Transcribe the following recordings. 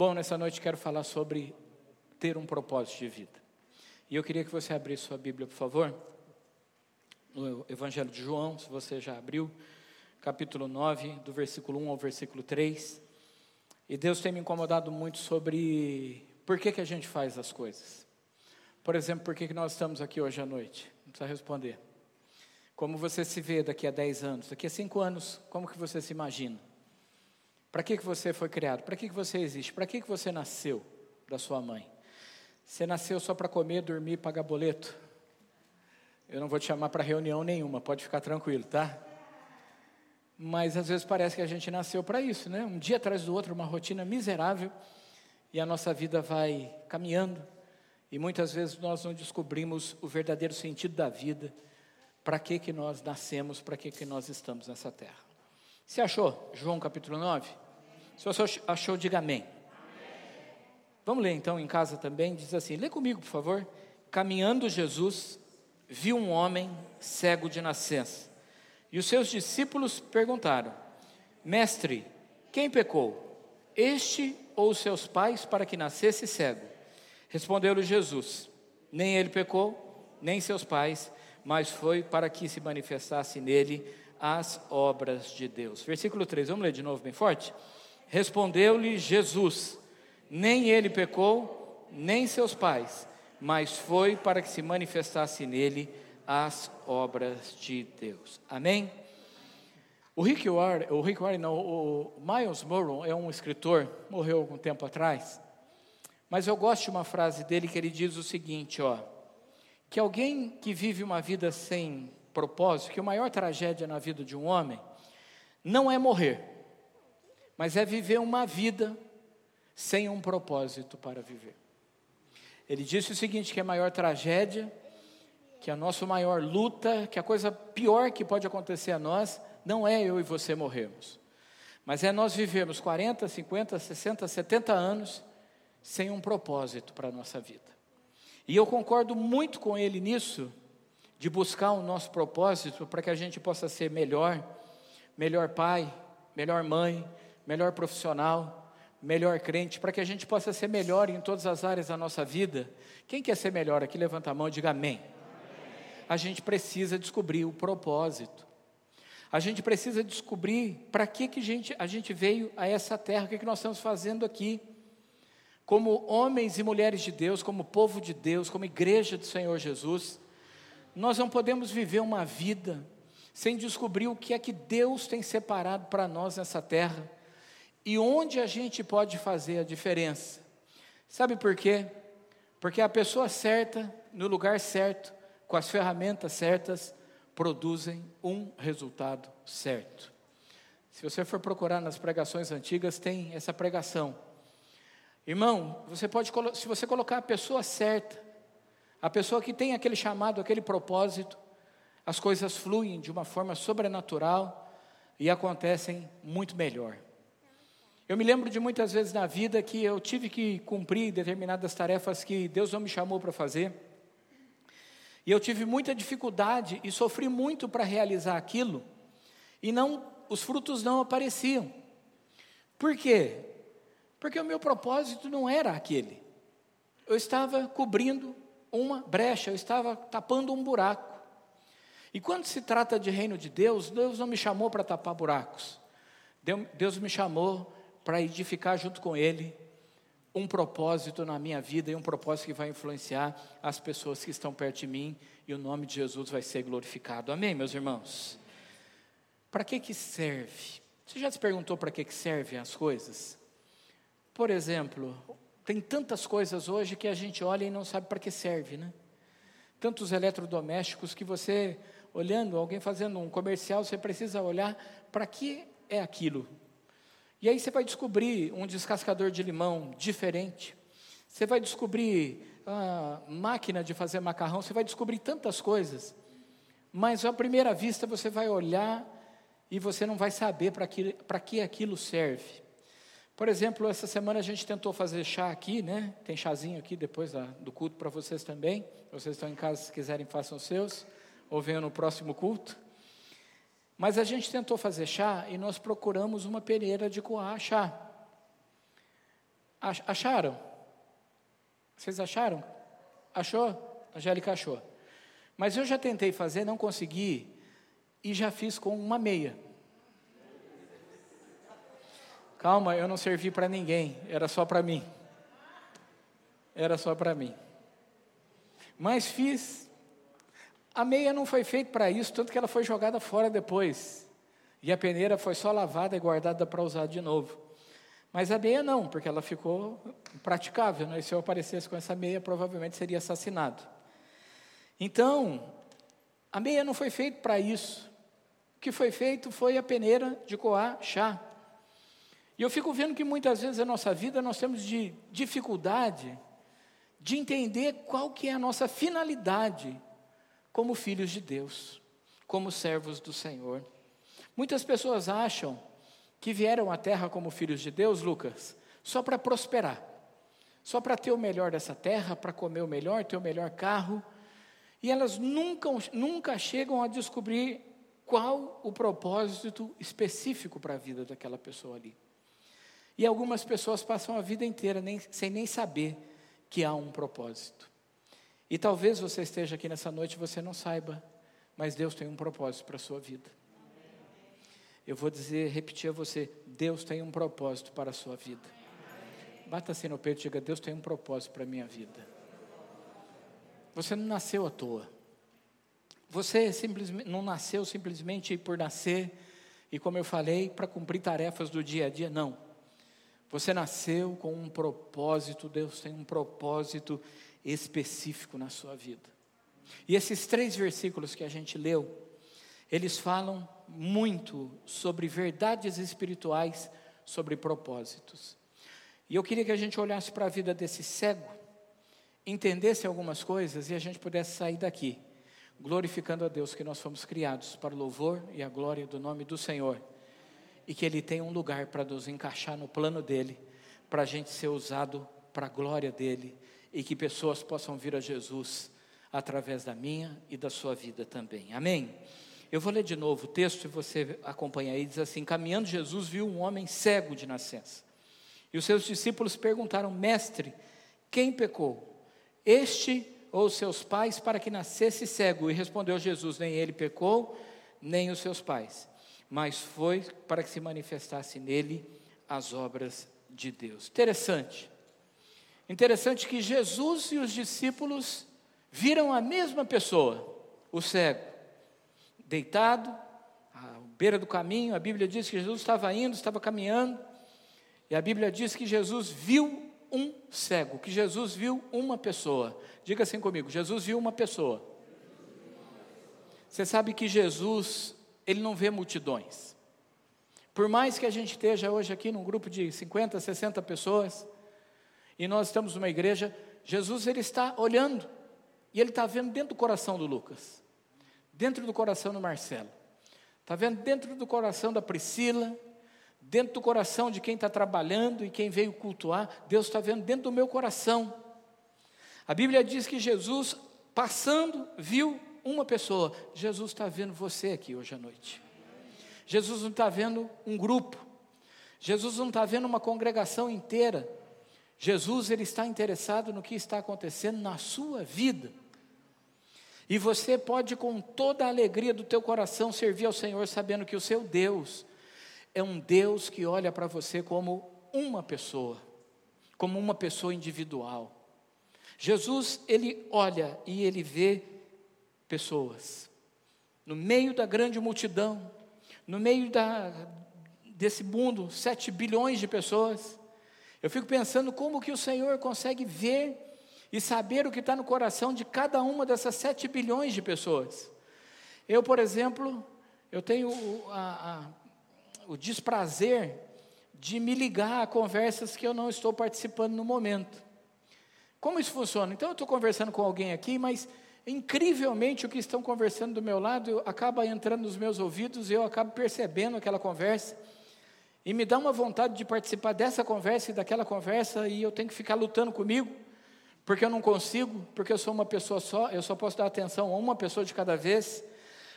Bom, nessa noite quero falar sobre ter um propósito de vida. E eu queria que você abrisse sua Bíblia, por favor, no Evangelho de João, se você já abriu, capítulo 9, do versículo 1 ao versículo 3. E Deus tem me incomodado muito sobre por que, que a gente faz as coisas. Por exemplo, por que, que nós estamos aqui hoje à noite? Não precisa responder. Como você se vê daqui a 10 anos? Daqui a 5 anos, como que você se imagina? Para que, que você foi criado? Para que, que você existe? Para que, que você nasceu da sua mãe? Você nasceu só para comer, dormir e pagar boleto? Eu não vou te chamar para reunião nenhuma, pode ficar tranquilo, tá? Mas às vezes parece que a gente nasceu para isso, né? Um dia atrás do outro, uma rotina miserável, e a nossa vida vai caminhando, e muitas vezes nós não descobrimos o verdadeiro sentido da vida, para que, que nós nascemos, para que, que nós estamos nessa terra. Você achou? João capítulo 9? Se você achou, diga amém. Vamos ler então em casa também, diz assim, lê comigo por favor. Caminhando Jesus, viu um homem cego de nascença. E os seus discípulos perguntaram: Mestre, quem pecou? Este ou seus pais para que nascesse cego? Respondeu-lhe Jesus: Nem ele pecou, nem seus pais, mas foi para que se manifestasse nele as obras de Deus. Versículo 3, vamos ler de novo bem forte? Respondeu-lhe Jesus: Nem ele pecou, nem seus pais, mas foi para que se manifestasse nele as obras de Deus. Amém? O Rick Warren, o Rick Warren não, o Miles Morrow é um escritor, morreu algum tempo atrás, mas eu gosto de uma frase dele que ele diz o seguinte, ó, que alguém que vive uma vida sem propósito, que a maior tragédia na vida de um homem não é morrer, mas é viver uma vida sem um propósito para viver. Ele disse o seguinte: que a maior tragédia, que a nossa maior luta, que a coisa pior que pode acontecer a nós, não é eu e você morrermos, mas é nós vivemos 40, 50, 60, 70 anos sem um propósito para a nossa vida. E eu concordo muito com ele nisso, de buscar o nosso propósito para que a gente possa ser melhor, melhor pai, melhor mãe, melhor profissional, melhor crente, para que a gente possa ser melhor em todas as áreas da nossa vida. Quem quer ser melhor aqui, levanta a mão e diga amém. A gente precisa descobrir o propósito. A gente precisa descobrir para que, que a, gente, a gente veio a essa terra, o que, que nós estamos fazendo aqui como homens e mulheres de Deus, como povo de Deus, como igreja do Senhor Jesus, nós não podemos viver uma vida sem descobrir o que é que Deus tem separado para nós nessa terra e onde a gente pode fazer a diferença. Sabe por quê? Porque a pessoa certa, no lugar certo, com as ferramentas certas, produzem um resultado certo. Se você for procurar nas pregações antigas, tem essa pregação Irmão, você pode, se você colocar a pessoa certa, a pessoa que tem aquele chamado, aquele propósito, as coisas fluem de uma forma sobrenatural e acontecem muito melhor. Eu me lembro de muitas vezes na vida que eu tive que cumprir determinadas tarefas que Deus não me chamou para fazer. E eu tive muita dificuldade e sofri muito para realizar aquilo, e não os frutos não apareciam. Por quê? Porque o meu propósito não era aquele. Eu estava cobrindo uma brecha, eu estava tapando um buraco. E quando se trata de reino de Deus, Deus não me chamou para tapar buracos. Deus me chamou para edificar junto com Ele um propósito na minha vida e um propósito que vai influenciar as pessoas que estão perto de mim e o nome de Jesus vai ser glorificado. Amém, meus irmãos? Para que que serve? Você já se perguntou para que que servem as coisas? Por exemplo, tem tantas coisas hoje que a gente olha e não sabe para que serve, né? Tantos eletrodomésticos que você, olhando, alguém fazendo um comercial, você precisa olhar para que é aquilo. E aí você vai descobrir um descascador de limão diferente. Você vai descobrir a máquina de fazer macarrão, você vai descobrir tantas coisas. Mas à primeira vista você vai olhar e você não vai saber para que, que aquilo serve. Por exemplo, essa semana a gente tentou fazer chá aqui, né? Tem chazinho aqui depois da, do culto para vocês também. Vocês estão em casa, se quiserem, façam os seus, ou venham no próximo culto. Mas a gente tentou fazer chá e nós procuramos uma peneira de coar chá. Acharam? Vocês acharam? Achou? A Angélica achou. Mas eu já tentei fazer, não consegui, e já fiz com uma meia. Calma, eu não servi para ninguém, era só para mim. Era só para mim. Mas fiz. A meia não foi feita para isso, tanto que ela foi jogada fora depois. E a peneira foi só lavada e guardada para usar de novo. Mas a meia não, porque ela ficou impraticável. Né? E se eu aparecesse com essa meia, provavelmente seria assassinado. Então, a meia não foi feita para isso. O que foi feito foi a peneira de coar chá. E eu fico vendo que muitas vezes na nossa vida nós temos de dificuldade de entender qual que é a nossa finalidade como filhos de Deus, como servos do Senhor. Muitas pessoas acham que vieram à terra como filhos de Deus, Lucas, só para prosperar, só para ter o melhor dessa terra, para comer o melhor, ter o melhor carro, e elas nunca, nunca chegam a descobrir qual o propósito específico para a vida daquela pessoa ali. E algumas pessoas passam a vida inteira nem, sem nem saber que há um propósito. E talvez você esteja aqui nessa noite e você não saiba, mas Deus tem um propósito para a sua vida. Eu vou dizer, repetir a você: Deus tem um propósito para a sua vida. Bata assim no peito e diga: Deus tem um propósito para a minha vida. Você não nasceu à toa. Você simplesmente, não nasceu simplesmente por nascer e, como eu falei, para cumprir tarefas do dia a dia. Não. Você nasceu com um propósito, Deus tem um propósito específico na sua vida. E esses três versículos que a gente leu, eles falam muito sobre verdades espirituais, sobre propósitos. E eu queria que a gente olhasse para a vida desse cego, entendesse algumas coisas e a gente pudesse sair daqui, glorificando a Deus que nós fomos criados para o louvor e a glória do nome do Senhor e que Ele tem um lugar para nos encaixar no plano dele, para a gente ser usado para a glória dele e que pessoas possam vir a Jesus através da minha e da sua vida também. Amém? Eu vou ler de novo o texto e você acompanha aí. Diz assim: Caminhando, Jesus viu um homem cego de nascença. E os seus discípulos perguntaram: Mestre, quem pecou? Este ou seus pais para que nascesse cego? E respondeu Jesus: Nem ele pecou, nem os seus pais mas foi para que se manifestasse nele as obras de Deus. Interessante. Interessante que Jesus e os discípulos viram a mesma pessoa, o cego, deitado à beira do caminho. A Bíblia diz que Jesus estava indo, estava caminhando, e a Bíblia diz que Jesus viu um cego, que Jesus viu uma pessoa. Diga assim comigo: Jesus viu uma pessoa. Você sabe que Jesus ele não vê multidões. Por mais que a gente esteja hoje aqui num grupo de 50, 60 pessoas, e nós estamos numa igreja, Jesus ele está olhando, e ele está vendo dentro do coração do Lucas, dentro do coração do Marcelo, está vendo dentro do coração da Priscila, dentro do coração de quem está trabalhando e quem veio cultuar, Deus está vendo dentro do meu coração. A Bíblia diz que Jesus, passando, viu uma pessoa. Jesus está vendo você aqui hoje à noite. Jesus não está vendo um grupo. Jesus não está vendo uma congregação inteira. Jesus ele está interessado no que está acontecendo na sua vida. E você pode com toda a alegria do teu coração servir ao Senhor sabendo que o seu Deus é um Deus que olha para você como uma pessoa, como uma pessoa individual. Jesus, ele olha e ele vê pessoas. No meio da grande multidão, no meio da, desse mundo, sete bilhões de pessoas, eu fico pensando como que o Senhor consegue ver e saber o que está no coração de cada uma dessas sete bilhões de pessoas. Eu, por exemplo, eu tenho o, a, a, o desprazer de me ligar a conversas que eu não estou participando no momento. Como isso funciona? Então, eu estou conversando com alguém aqui, mas incrivelmente o que estão conversando do meu lado acaba entrando nos meus ouvidos e eu acabo percebendo aquela conversa e me dá uma vontade de participar dessa conversa e daquela conversa e eu tenho que ficar lutando comigo porque eu não consigo, porque eu sou uma pessoa só, eu só posso dar atenção a uma pessoa de cada vez,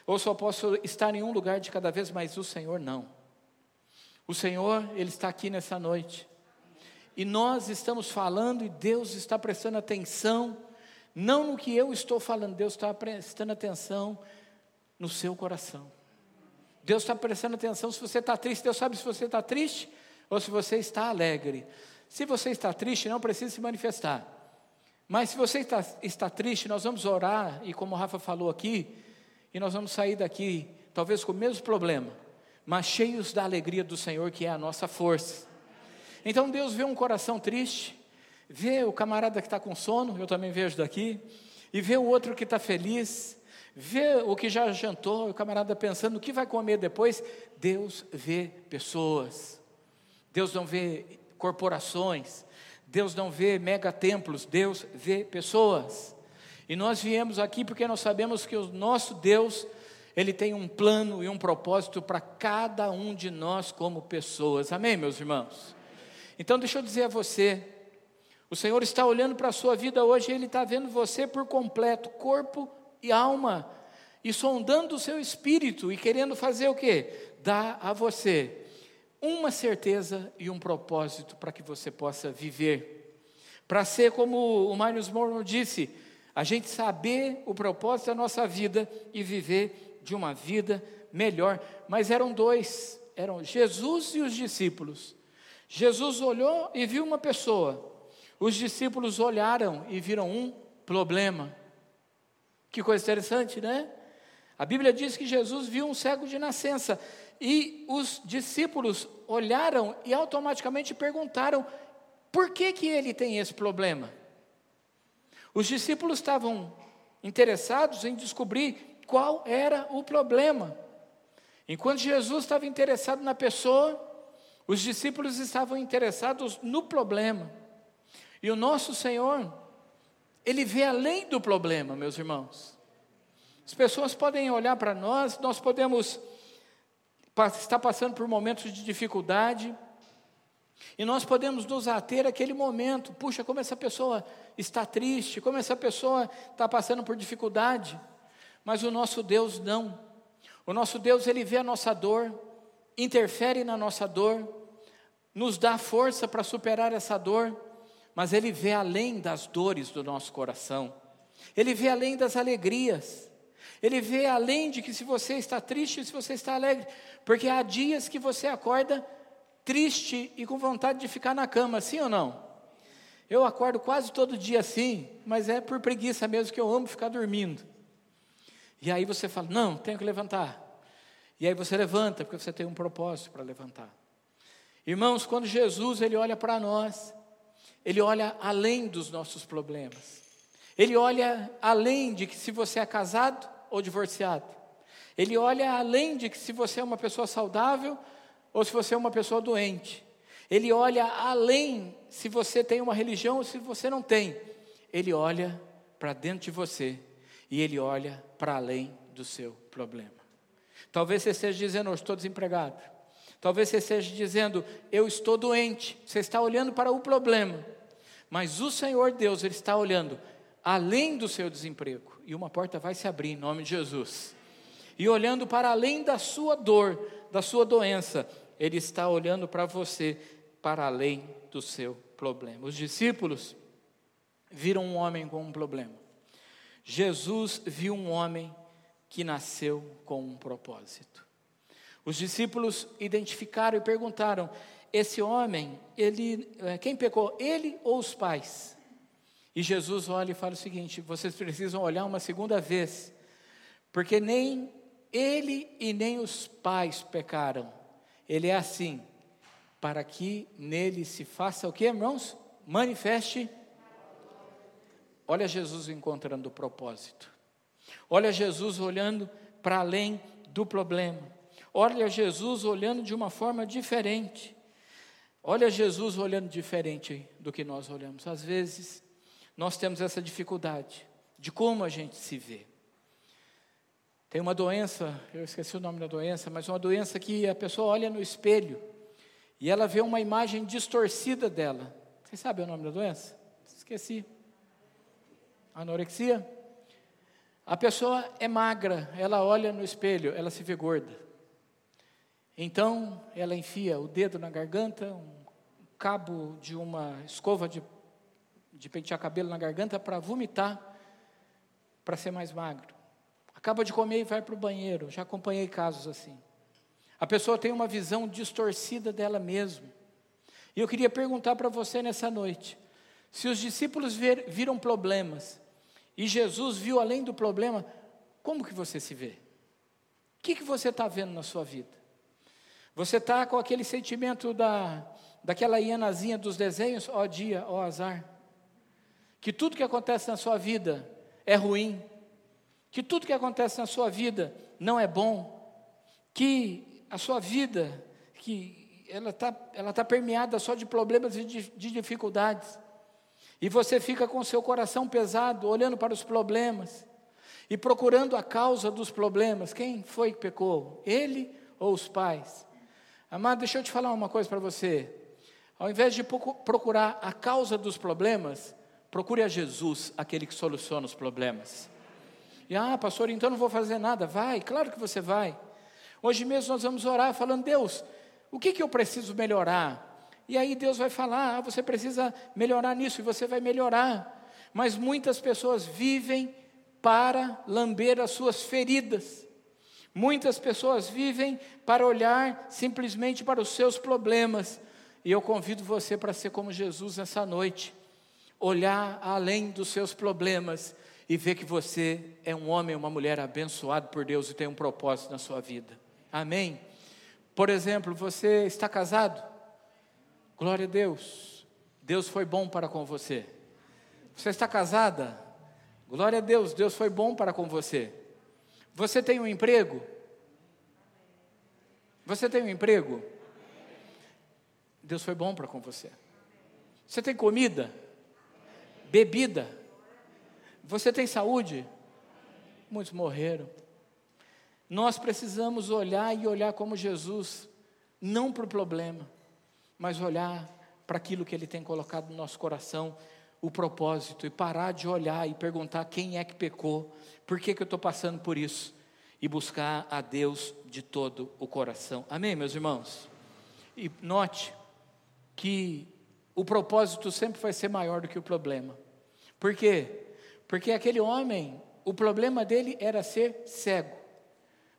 ou só posso estar em um lugar de cada vez, mas o Senhor não. O Senhor, Ele está aqui nessa noite. e nós estamos falando e Deus está prestando atenção, não no que eu estou falando, Deus está prestando atenção no seu coração. Deus está prestando atenção se você está triste, Deus sabe se você está triste ou se você está alegre. Se você está triste, não precisa se manifestar. Mas se você está, está triste, nós vamos orar, e como o Rafa falou aqui, e nós vamos sair daqui, talvez com o mesmo problema, mas cheios da alegria do Senhor, que é a nossa força. Então Deus vê um coração triste, vê o camarada que está com sono, eu também vejo daqui, e vê o outro que está feliz, vê o que já jantou, o camarada pensando o que vai comer depois. Deus vê pessoas, Deus não vê corporações, Deus não vê megatemplos, Deus vê pessoas. E nós viemos aqui porque nós sabemos que o nosso Deus, Ele tem um plano e um propósito para cada um de nós como pessoas. Amém, meus irmãos? Então, deixa eu dizer a você: o Senhor está olhando para a sua vida hoje, Ele está vendo você por completo, corpo e alma, e sondando o seu espírito e querendo fazer o que? Dar a você uma certeza e um propósito para que você possa viver. Para ser como o Miles Morrow disse, a gente saber o propósito da nossa vida e viver de uma vida melhor. Mas eram dois, eram Jesus e os discípulos. Jesus olhou e viu uma pessoa. Os discípulos olharam e viram um problema. Que coisa interessante, né? A Bíblia diz que Jesus viu um cego de nascença e os discípulos olharam e automaticamente perguntaram: por que, que ele tem esse problema? Os discípulos estavam interessados em descobrir qual era o problema. Enquanto Jesus estava interessado na pessoa, os discípulos estavam interessados no problema. E o nosso Senhor, Ele vê além do problema, meus irmãos. As pessoas podem olhar para nós, nós podemos estar passando por momentos de dificuldade, e nós podemos nos ater àquele momento. Puxa, como essa pessoa está triste, como essa pessoa está passando por dificuldade. Mas o nosso Deus não. O nosso Deus, ele vê a nossa dor, interfere na nossa dor, nos dá força para superar essa dor, mas Ele vê além das dores do nosso coração, Ele vê além das alegrias, Ele vê além de que se você está triste, se você está alegre, porque há dias que você acorda triste e com vontade de ficar na cama, sim ou não? Eu acordo quase todo dia assim, mas é por preguiça mesmo que eu amo ficar dormindo. E aí você fala: Não, tenho que levantar. E aí você levanta, porque você tem um propósito para levantar. Irmãos, quando Jesus ele olha para nós, ele olha além dos nossos problemas. Ele olha além de que se você é casado ou divorciado. Ele olha além de que se você é uma pessoa saudável ou se você é uma pessoa doente. Ele olha além se você tem uma religião ou se você não tem. Ele olha para dentro de você e ele olha para além do seu problema. Talvez você esteja dizendo, eu estou desempregado. Talvez você esteja dizendo, eu estou doente. Você está olhando para o problema. Mas o Senhor Deus, Ele está olhando além do seu desemprego. E uma porta vai se abrir em nome de Jesus. E olhando para além da sua dor, da sua doença, Ele está olhando para você, para além do seu problema. Os discípulos viram um homem com um problema. Jesus viu um homem que nasceu com um propósito. Os discípulos identificaram e perguntaram: esse homem, ele, eh, quem pecou, ele ou os pais? E Jesus olha e fala o seguinte: vocês precisam olhar uma segunda vez, porque nem ele e nem os pais pecaram. Ele é assim, para que nele se faça o que, irmãos? Manifeste. Olha Jesus encontrando o propósito. Olha Jesus olhando para além do problema. Olha Jesus olhando de uma forma diferente. Olha Jesus olhando diferente do que nós olhamos. Às vezes, nós temos essa dificuldade de como a gente se vê. Tem uma doença, eu esqueci o nome da doença, mas uma doença que a pessoa olha no espelho e ela vê uma imagem distorcida dela. Você sabe o nome da doença? Esqueci. Anorexia? A pessoa é magra, ela olha no espelho, ela se vê gorda. Então, ela enfia o dedo na garganta, um cabo de uma escova de, de pentear cabelo na garganta para vomitar, para ser mais magro. Acaba de comer e vai para o banheiro. Já acompanhei casos assim. A pessoa tem uma visão distorcida dela mesma. E eu queria perguntar para você nessa noite: se os discípulos ver, viram problemas e Jesus viu além do problema, como que você se vê? O que, que você está vendo na sua vida? Você está com aquele sentimento da, daquela hienazinha dos desenhos, ó dia, ó azar. Que tudo que acontece na sua vida é ruim. Que tudo que acontece na sua vida não é bom. Que a sua vida, que ela está ela tá permeada só de problemas e de, de dificuldades. E você fica com o seu coração pesado, olhando para os problemas e procurando a causa dos problemas. Quem foi que pecou? Ele ou os pais? Amado, deixa eu te falar uma coisa para você. Ao invés de procurar a causa dos problemas, procure a Jesus, aquele que soluciona os problemas. E ah, pastor, então não vou fazer nada. Vai, claro que você vai. Hoje mesmo nós vamos orar falando, Deus, o que, que eu preciso melhorar? E aí Deus vai falar, ah, você precisa melhorar nisso, e você vai melhorar. Mas muitas pessoas vivem para lamber as suas feridas. Muitas pessoas vivem para olhar simplesmente para os seus problemas. E eu convido você para ser como Jesus nessa noite. Olhar além dos seus problemas e ver que você é um homem, uma mulher abençoado por Deus e tem um propósito na sua vida. Amém? Por exemplo, você está casado? Glória a Deus. Deus foi bom para com você. Você está casada? Glória a Deus, Deus foi bom para com você. Você tem um emprego? Você tem um emprego? Deus foi bom para com você. Você tem comida? Bebida? Você tem saúde? Muitos morreram. Nós precisamos olhar e olhar como Jesus, não para o problema, mas olhar para aquilo que Ele tem colocado no nosso coração, o propósito, e parar de olhar e perguntar quem é que pecou, por que, que eu estou passando por isso? E buscar a Deus de todo o coração. Amém, meus irmãos? E note que o propósito sempre vai ser maior do que o problema. Por quê? Porque aquele homem, o problema dele era ser cego,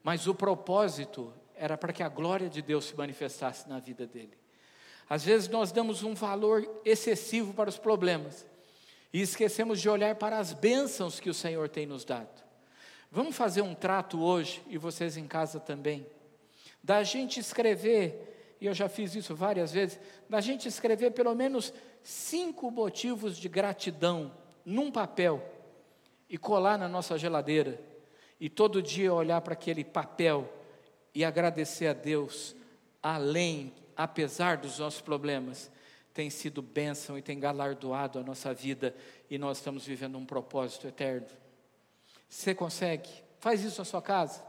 mas o propósito era para que a glória de Deus se manifestasse na vida dele. Às vezes nós damos um valor excessivo para os problemas e esquecemos de olhar para as bênçãos que o Senhor tem nos dado. Vamos fazer um trato hoje, e vocês em casa também, da gente escrever, e eu já fiz isso várias vezes, da gente escrever pelo menos cinco motivos de gratidão num papel e colar na nossa geladeira, e todo dia olhar para aquele papel e agradecer a Deus, além, apesar dos nossos problemas, tem sido bênção e tem galardoado a nossa vida e nós estamos vivendo um propósito eterno. Você consegue? Faz isso na sua casa.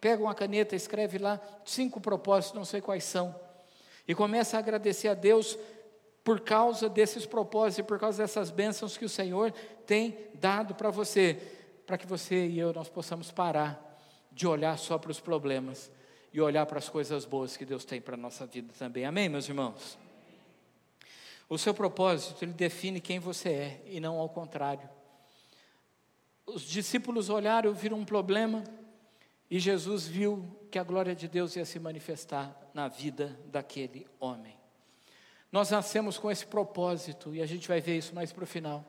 Pega uma caneta, escreve lá cinco propósitos, não sei quais são, e começa a agradecer a Deus por causa desses propósitos e por causa dessas bênçãos que o Senhor tem dado para você, para que você e eu nós possamos parar de olhar só para os problemas e olhar para as coisas boas que Deus tem para a nossa vida também. Amém, meus irmãos? O seu propósito, ele define quem você é e não ao contrário. Os discípulos olharam, viram um problema e Jesus viu que a glória de Deus ia se manifestar na vida daquele homem. Nós nascemos com esse propósito e a gente vai ver isso mais para o final.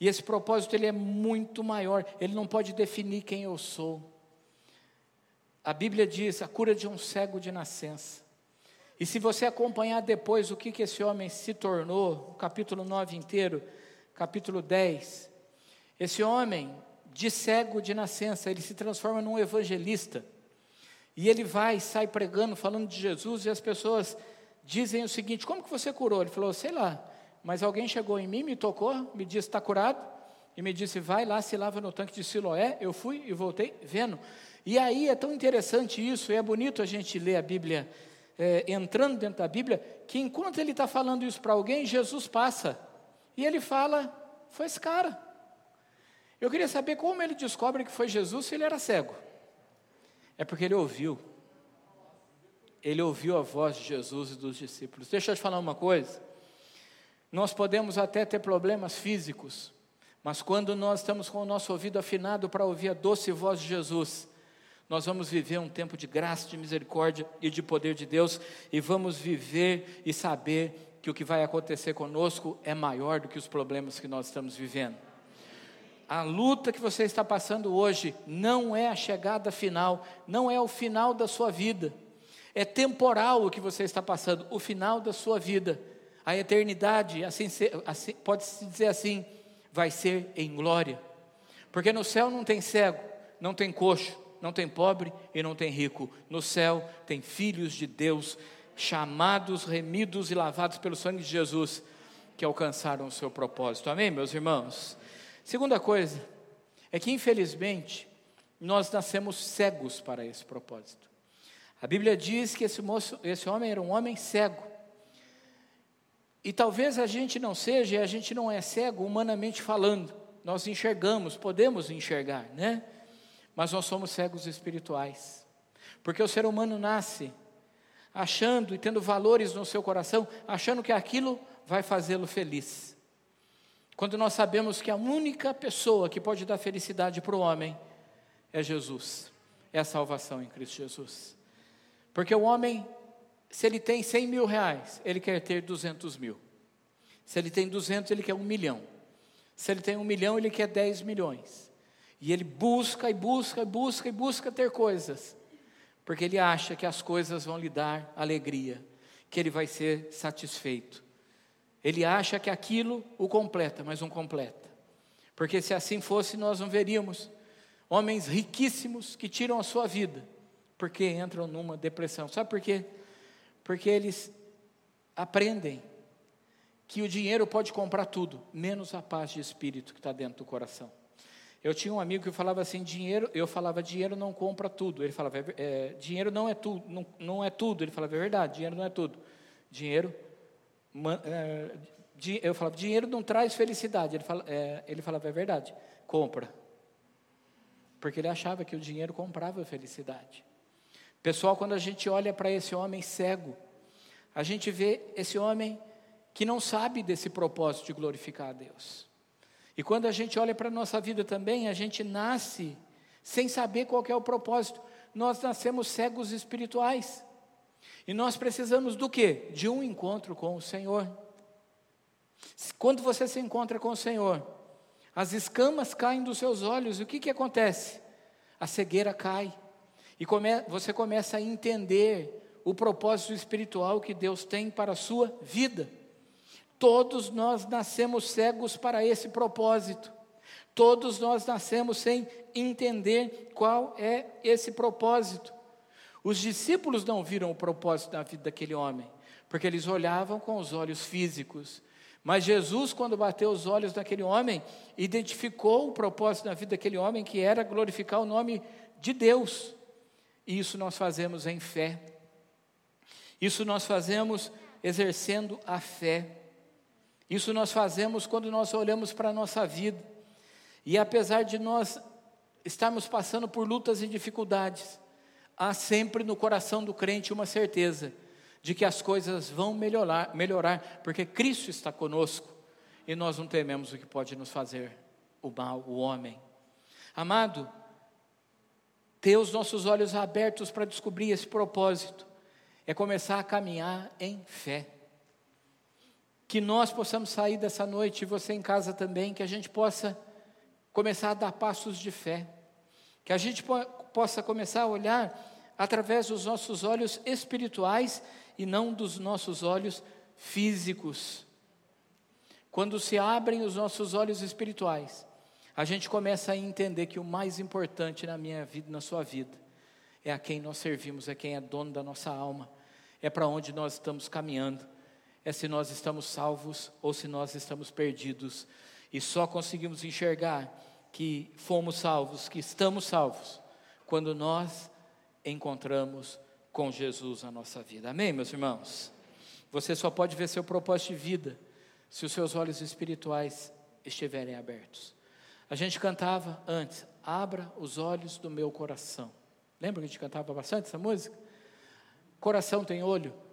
E esse propósito ele é muito maior, ele não pode definir quem eu sou. A Bíblia diz a cura de um cego de nascença. E se você acompanhar depois o que, que esse homem se tornou, o capítulo 9 inteiro, capítulo 10, esse homem, de cego de nascença, ele se transforma num evangelista. E ele vai, sai pregando, falando de Jesus, e as pessoas dizem o seguinte: Como que você curou? Ele falou: Sei lá, mas alguém chegou em mim, me tocou, me disse: Está curado, e me disse: Vai lá, se lava no tanque de Siloé. Eu fui e voltei vendo. E aí é tão interessante isso, e é bonito a gente ler a Bíblia é, entrando dentro da Bíblia, que enquanto ele está falando isso para alguém, Jesus passa. E ele fala: Foi esse cara. Eu queria saber como ele descobre que foi Jesus se ele era cego. É porque ele ouviu. Ele ouviu a voz de Jesus e dos discípulos. Deixa eu te falar uma coisa. Nós podemos até ter problemas físicos, mas quando nós estamos com o nosso ouvido afinado para ouvir a doce voz de Jesus, nós vamos viver um tempo de graça, de misericórdia e de poder de Deus, e vamos viver e saber que o que vai acontecer conosco é maior do que os problemas que nós estamos vivendo. A luta que você está passando hoje não é a chegada final, não é o final da sua vida. É temporal o que você está passando, o final da sua vida. A eternidade, assim, assim pode-se dizer assim, vai ser em glória. Porque no céu não tem cego, não tem coxo, não tem pobre e não tem rico. No céu tem filhos de Deus, chamados, remidos e lavados pelo sangue de Jesus, que alcançaram o seu propósito. Amém, meus irmãos? Segunda coisa é que, infelizmente, nós nascemos cegos para esse propósito. A Bíblia diz que esse, moço, esse homem era um homem cego. E talvez a gente não seja, e a gente não é cego humanamente falando. Nós enxergamos, podemos enxergar, né? Mas nós somos cegos espirituais. Porque o ser humano nasce achando e tendo valores no seu coração, achando que aquilo vai fazê-lo feliz. Quando nós sabemos que a única pessoa que pode dar felicidade para o homem é Jesus, é a salvação em Cristo Jesus. Porque o homem, se ele tem 100 mil reais, ele quer ter 200 mil. Se ele tem 200, ele quer um milhão. Se ele tem um milhão, ele quer 10 milhões. E ele busca e busca e busca e busca ter coisas, porque ele acha que as coisas vão lhe dar alegria, que ele vai ser satisfeito. Ele acha que aquilo o completa, mas não completa. Porque se assim fosse, nós não veríamos homens riquíssimos que tiram a sua vida, porque entram numa depressão. Sabe por quê? Porque eles aprendem que o dinheiro pode comprar tudo, menos a paz de espírito que está dentro do coração. Eu tinha um amigo que falava assim, dinheiro, eu falava, dinheiro não compra tudo. Ele falava, é, é, dinheiro não é tudo, não, não é tudo. Ele falava, é verdade, dinheiro não é tudo. Dinheiro é, eu falava, dinheiro não traz felicidade. Ele, fala, é, ele falava, é verdade, compra. Porque ele achava que o dinheiro comprava felicidade. Pessoal, quando a gente olha para esse homem cego, a gente vê esse homem que não sabe desse propósito de glorificar a Deus. E quando a gente olha para a nossa vida também, a gente nasce sem saber qual é o propósito. Nós nascemos cegos espirituais. E nós precisamos do quê? De um encontro com o Senhor. Quando você se encontra com o Senhor, as escamas caem dos seus olhos, e o que, que acontece? A cegueira cai, e come, você começa a entender o propósito espiritual que Deus tem para a sua vida. Todos nós nascemos cegos para esse propósito. Todos nós nascemos sem entender qual é esse propósito. Os discípulos não viram o propósito da vida daquele homem, porque eles olhavam com os olhos físicos. Mas Jesus, quando bateu os olhos daquele homem, identificou o propósito da vida daquele homem, que era glorificar o nome de Deus. E isso nós fazemos em fé. Isso nós fazemos exercendo a fé. Isso nós fazemos quando nós olhamos para a nossa vida. E apesar de nós estarmos passando por lutas e dificuldades, há sempre no coração do crente uma certeza de que as coisas vão melhorar, melhorar, porque Cristo está conosco e nós não tememos o que pode nos fazer o mal, o homem. Amado, ter os nossos olhos abertos para descobrir esse propósito é começar a caminhar em fé. Que nós possamos sair dessa noite, e você em casa também, que a gente possa começar a dar passos de fé. Que a gente possa começar a olhar através dos nossos olhos espirituais e não dos nossos olhos físicos. Quando se abrem os nossos olhos espirituais, a gente começa a entender que o mais importante na minha vida, na sua vida, é a quem nós servimos, é quem é dono da nossa alma, é para onde nós estamos caminhando, é se nós estamos salvos ou se nós estamos perdidos. E só conseguimos enxergar que fomos salvos, que estamos salvos, quando nós encontramos com Jesus na nossa vida. Amém, meus irmãos? Você só pode ver seu propósito de vida se os seus olhos espirituais estiverem abertos. A gente cantava antes, abra os olhos do meu coração. Lembra que a gente cantava bastante essa música? Coração tem olho?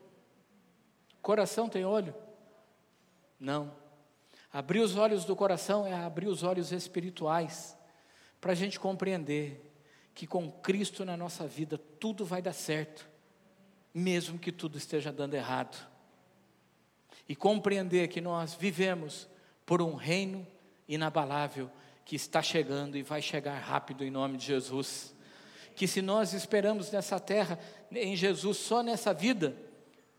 Coração tem olho? Não. Abrir os olhos do coração é abrir os olhos espirituais, para a gente compreender que com Cristo na nossa vida tudo vai dar certo, mesmo que tudo esteja dando errado. E compreender que nós vivemos por um reino inabalável que está chegando e vai chegar rápido em nome de Jesus. Que se nós esperamos nessa terra, em Jesus, só nessa vida,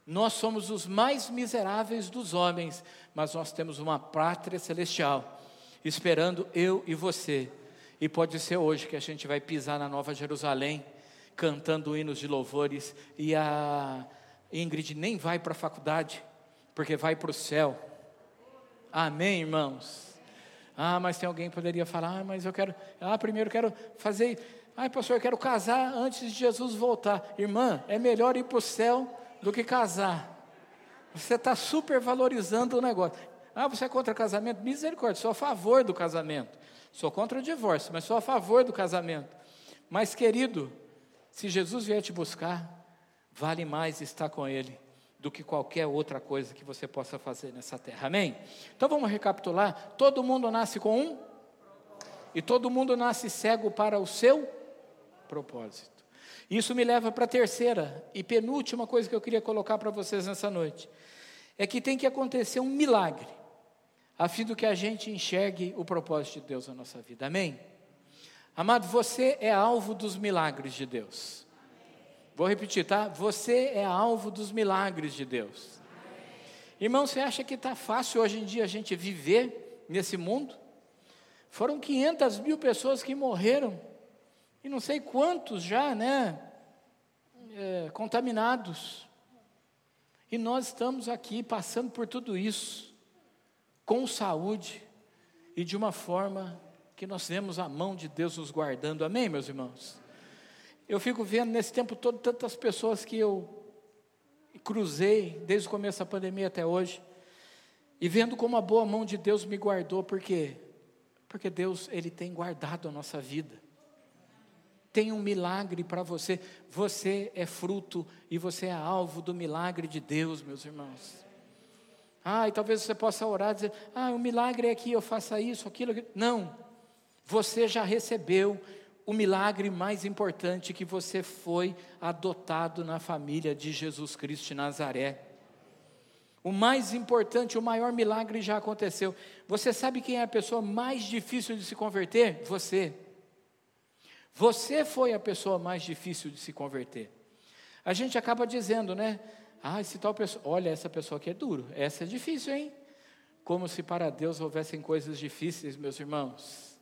nós somos os mais miseráveis dos homens, mas nós temos uma pátria celestial, esperando eu e você. E pode ser hoje que a gente vai pisar na Nova Jerusalém, cantando hinos de louvores, e a Ingrid nem vai para a faculdade, porque vai para o céu. Amém, irmãos? Ah, mas tem alguém que poderia falar, ah, mas eu quero, ah, primeiro quero fazer, ah, pastor, eu quero casar antes de Jesus voltar. Irmã, é melhor ir para o céu do que casar. Você está super valorizando o negócio. Ah, você é contra casamento? Misericórdia, sou a favor do casamento. Sou contra o divórcio, mas sou a favor do casamento. Mas, querido, se Jesus vier te buscar, vale mais estar com Ele do que qualquer outra coisa que você possa fazer nessa terra. Amém? Então vamos recapitular. Todo mundo nasce com um, e todo mundo nasce cego para o seu propósito. Isso me leva para a terceira e penúltima coisa que eu queria colocar para vocês nessa noite. É que tem que acontecer um milagre, a fim do que a gente enxergue o propósito de Deus na nossa vida. Amém? Amado, você é alvo dos milagres de Deus. Vou repetir, tá? Você é alvo dos milagres de Deus. Irmão, você acha que está fácil hoje em dia a gente viver nesse mundo? Foram 500 mil pessoas que morreram, e não sei quantos já, né? É, contaminados. E nós estamos aqui passando por tudo isso, com saúde e de uma forma que nós vemos a mão de Deus nos guardando. Amém, meus irmãos? Eu fico vendo nesse tempo todo tantas pessoas que eu cruzei desde o começo da pandemia até hoje e vendo como a boa mão de Deus me guardou, porque porque Deus ele tem guardado a nossa vida. Tem um milagre para você. Você é fruto e você é alvo do milagre de Deus, meus irmãos. Ah, e talvez você possa orar e dizer: Ah, o milagre é que eu faça isso, aquilo, aquilo. Não. Você já recebeu o milagre mais importante que você foi adotado na família de Jesus Cristo de Nazaré. O mais importante, o maior milagre já aconteceu. Você sabe quem é a pessoa mais difícil de se converter? Você. Você foi a pessoa mais difícil de se converter. A gente acaba dizendo, né? Ah, esse tal pessoa, olha, essa pessoa aqui é duro, essa é difícil, hein? Como se para Deus houvessem coisas difíceis, meus irmãos.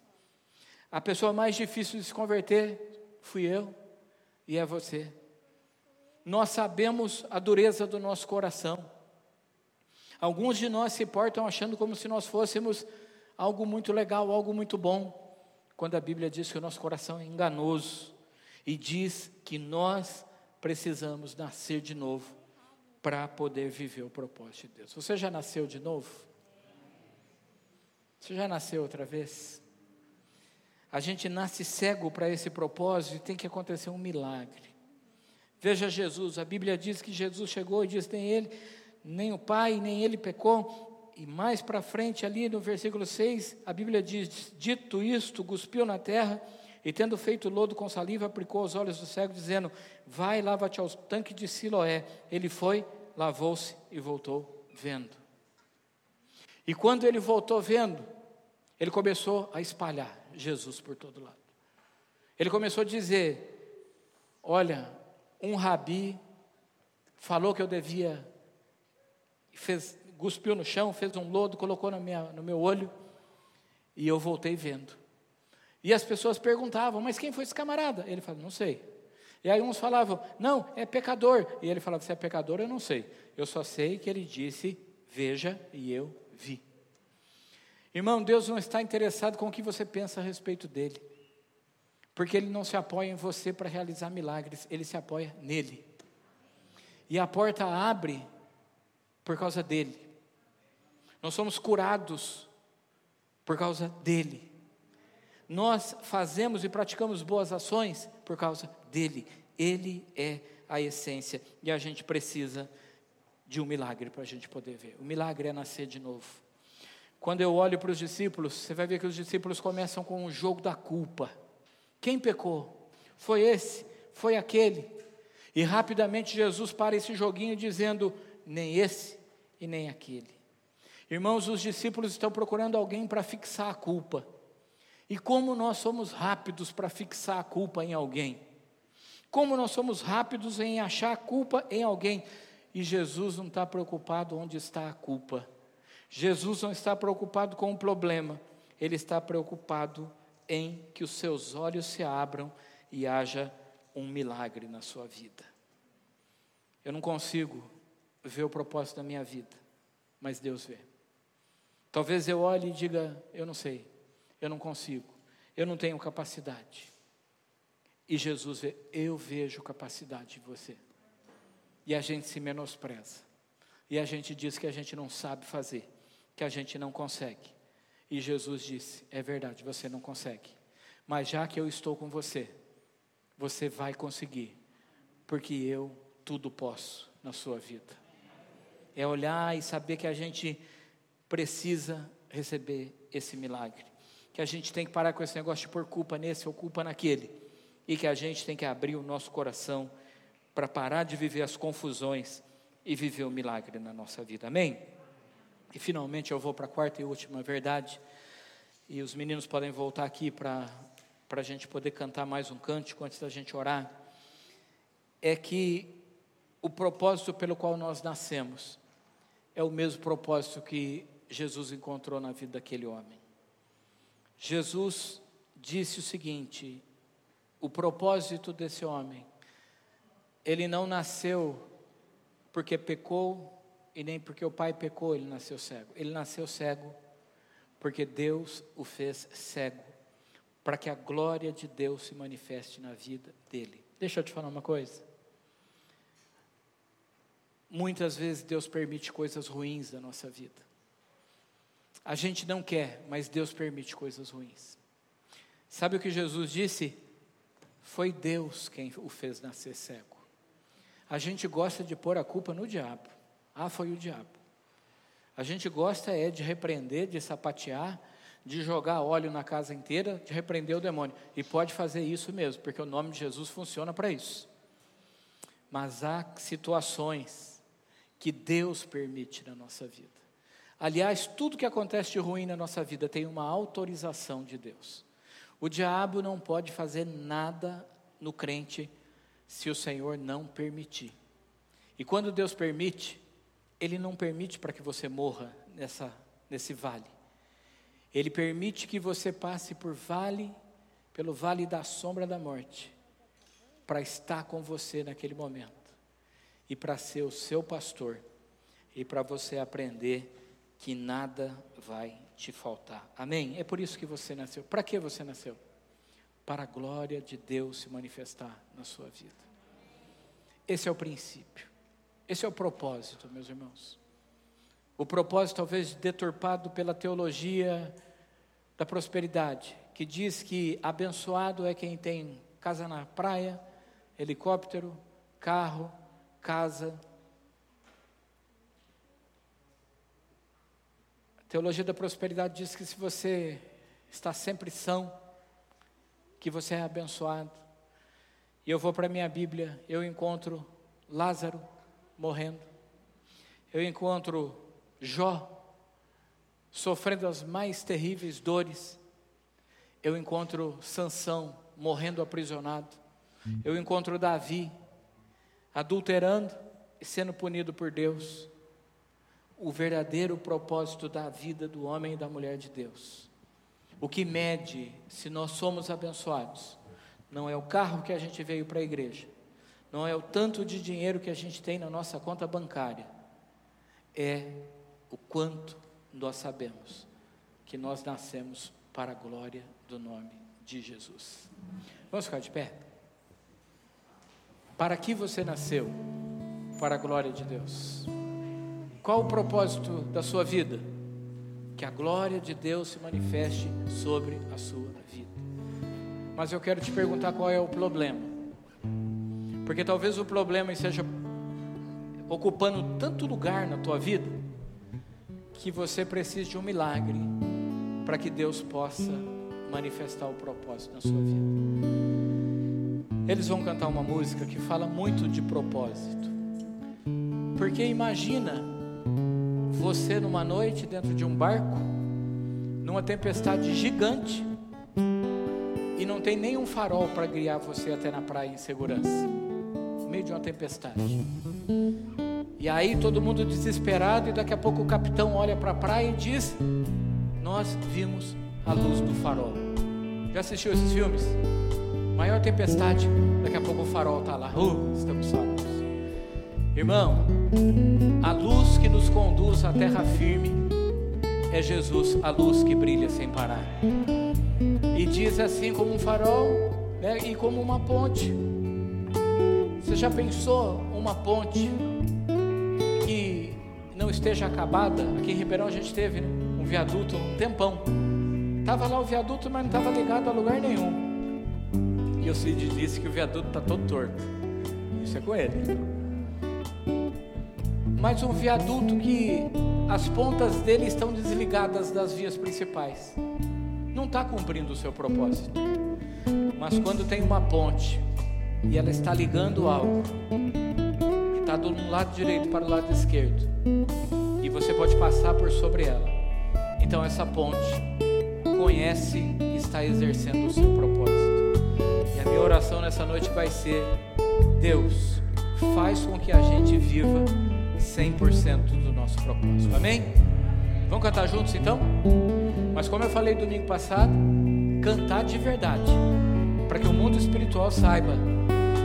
A pessoa mais difícil de se converter fui eu e é você. Nós sabemos a dureza do nosso coração. Alguns de nós se portam achando como se nós fôssemos algo muito legal, algo muito bom, quando a Bíblia diz que o nosso coração é enganoso e diz que nós precisamos nascer de novo para poder viver o propósito de Deus. Você já nasceu de novo? Você já nasceu outra vez? A gente nasce cego para esse propósito e tem que acontecer um milagre. Veja Jesus, a Bíblia diz que Jesus chegou e disse: nem ele, nem o Pai, nem ele pecou. E mais para frente, ali no versículo 6, a Bíblia diz: Dito isto, cuspiu na terra e, tendo feito lodo com saliva, aplicou os olhos do cego, dizendo: Vai, lava-te ao tanque de Siloé. Ele foi, lavou-se e voltou vendo. E quando ele voltou vendo, ele começou a espalhar Jesus por todo lado. Ele começou a dizer: Olha, um rabi falou que eu devia, fez, cuspiu no chão, fez um lodo, colocou na minha, no meu olho, e eu voltei vendo. E as pessoas perguntavam: Mas quem foi esse camarada? Ele falou: Não sei. E aí uns falavam: Não, é pecador. E ele falava: Se é pecador, eu não sei. Eu só sei que ele disse: Veja, e eu vi. Irmão, Deus não está interessado com o que você pensa a respeito dele. Porque ele não se apoia em você para realizar milagres, ele se apoia nele. E a porta abre por causa dele. Nós somos curados por causa dele. Nós fazemos e praticamos boas ações por causa dele. Ele é a essência e a gente precisa de um milagre para a gente poder ver. O milagre é nascer de novo. Quando eu olho para os discípulos, você vai ver que os discípulos começam com o jogo da culpa. Quem pecou? Foi esse? Foi aquele? E rapidamente Jesus para esse joguinho dizendo: nem esse e nem aquele. Irmãos, os discípulos estão procurando alguém para fixar a culpa. E como nós somos rápidos para fixar a culpa em alguém. Como nós somos rápidos em achar a culpa em alguém. E Jesus não está preocupado onde está a culpa. Jesus não está preocupado com o problema, ele está preocupado em que os seus olhos se abram e haja um milagre na sua vida. Eu não consigo ver o propósito da minha vida, mas Deus vê. Talvez eu olhe e diga: Eu não sei, eu não consigo, eu não tenho capacidade. E Jesus vê: Eu vejo capacidade em você. E a gente se menospreza. E a gente diz que a gente não sabe fazer que a gente não consegue. E Jesus disse: É verdade, você não consegue. Mas já que eu estou com você, você vai conseguir, porque eu tudo posso na sua vida. É olhar e saber que a gente precisa receber esse milagre. Que a gente tem que parar com esse negócio de pôr culpa nesse ou culpa naquele. E que a gente tem que abrir o nosso coração para parar de viver as confusões e viver o milagre na nossa vida. Amém? E finalmente eu vou para a quarta e última verdade. E os meninos podem voltar aqui para a gente poder cantar mais um cântico antes da gente orar. É que o propósito pelo qual nós nascemos é o mesmo propósito que Jesus encontrou na vida daquele homem. Jesus disse o seguinte: o propósito desse homem, ele não nasceu porque pecou e nem porque o pai pecou ele nasceu cego. Ele nasceu cego porque Deus o fez cego, para que a glória de Deus se manifeste na vida dele. Deixa eu te falar uma coisa. Muitas vezes Deus permite coisas ruins da nossa vida. A gente não quer, mas Deus permite coisas ruins. Sabe o que Jesus disse? Foi Deus quem o fez nascer cego. A gente gosta de pôr a culpa no diabo. Ah, foi o diabo. A gente gosta é de repreender, de sapatear, de jogar óleo na casa inteira, de repreender o demônio. E pode fazer isso mesmo, porque o nome de Jesus funciona para isso. Mas há situações que Deus permite na nossa vida. Aliás, tudo que acontece de ruim na nossa vida tem uma autorização de Deus. O diabo não pode fazer nada no crente se o Senhor não permitir. E quando Deus permite, ele não permite para que você morra nessa, nesse vale. Ele permite que você passe por vale, pelo vale da sombra da morte, para estar com você naquele momento e para ser o seu pastor e para você aprender que nada vai te faltar. Amém? É por isso que você nasceu. Para que você nasceu? Para a glória de Deus se manifestar na sua vida. Esse é o princípio. Esse é o propósito, meus irmãos. O propósito, talvez deturpado pela teologia da prosperidade, que diz que abençoado é quem tem casa na praia, helicóptero, carro, casa. Teologia da prosperidade diz que se você está sempre são, que você é abençoado. E eu vou para a minha Bíblia, eu encontro Lázaro, morrendo. Eu encontro Jó sofrendo as mais terríveis dores. Eu encontro Sansão morrendo aprisionado. Eu encontro Davi adulterando e sendo punido por Deus. O verdadeiro propósito da vida do homem e da mulher de Deus. O que mede se nós somos abençoados não é o carro que a gente veio para a igreja, não é o tanto de dinheiro que a gente tem na nossa conta bancária, é o quanto nós sabemos que nós nascemos para a glória do nome de Jesus. Vamos ficar de pé? Para que você nasceu? Para a glória de Deus. Qual o propósito da sua vida? Que a glória de Deus se manifeste sobre a sua vida. Mas eu quero te perguntar qual é o problema. Porque talvez o problema seja ocupando tanto lugar na tua vida que você precisa de um milagre para que Deus possa manifestar o propósito na sua vida. Eles vão cantar uma música que fala muito de propósito. Porque imagina você numa noite dentro de um barco, numa tempestade gigante, e não tem nenhum farol para guiar você até na praia em segurança, no meio de uma tempestade. E aí todo mundo desesperado, e daqui a pouco o capitão olha para a praia e diz: Nós vimos a luz do farol. Já assistiu esses filmes? Maior tempestade, daqui a pouco o farol está lá. Uh, estamos salvos. Irmão, a luz que nos conduz à terra firme é Jesus, a luz que brilha sem parar. E diz assim como um farol né, e como uma ponte. Você já pensou uma ponte que não esteja acabada? Aqui em Ribeirão a gente teve né, um viaduto um tempão. Estava lá o viaduto, mas não estava ligado a lugar nenhum. E o Cid disse que o viaduto está todo torto. Isso é com ele. Mas um viaduto que as pontas dele estão desligadas das vias principais. Não está cumprindo o seu propósito. Mas quando tem uma ponte e ela está ligando algo está do lado direito para o lado esquerdo e você pode passar por sobre ela, então essa ponte conhece e está exercendo o seu propósito. E a minha oração nessa noite vai ser: Deus, faz com que a gente viva 100% do nosso propósito. Amém? Vamos cantar juntos então? Mas como eu falei domingo passado, cantar de verdade, para que o mundo espiritual saiba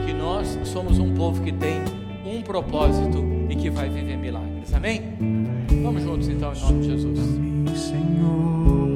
que nós somos um povo que tem um propósito e que vai viver milagres. Amém? Vamos juntos então em nome de Jesus. Senhor,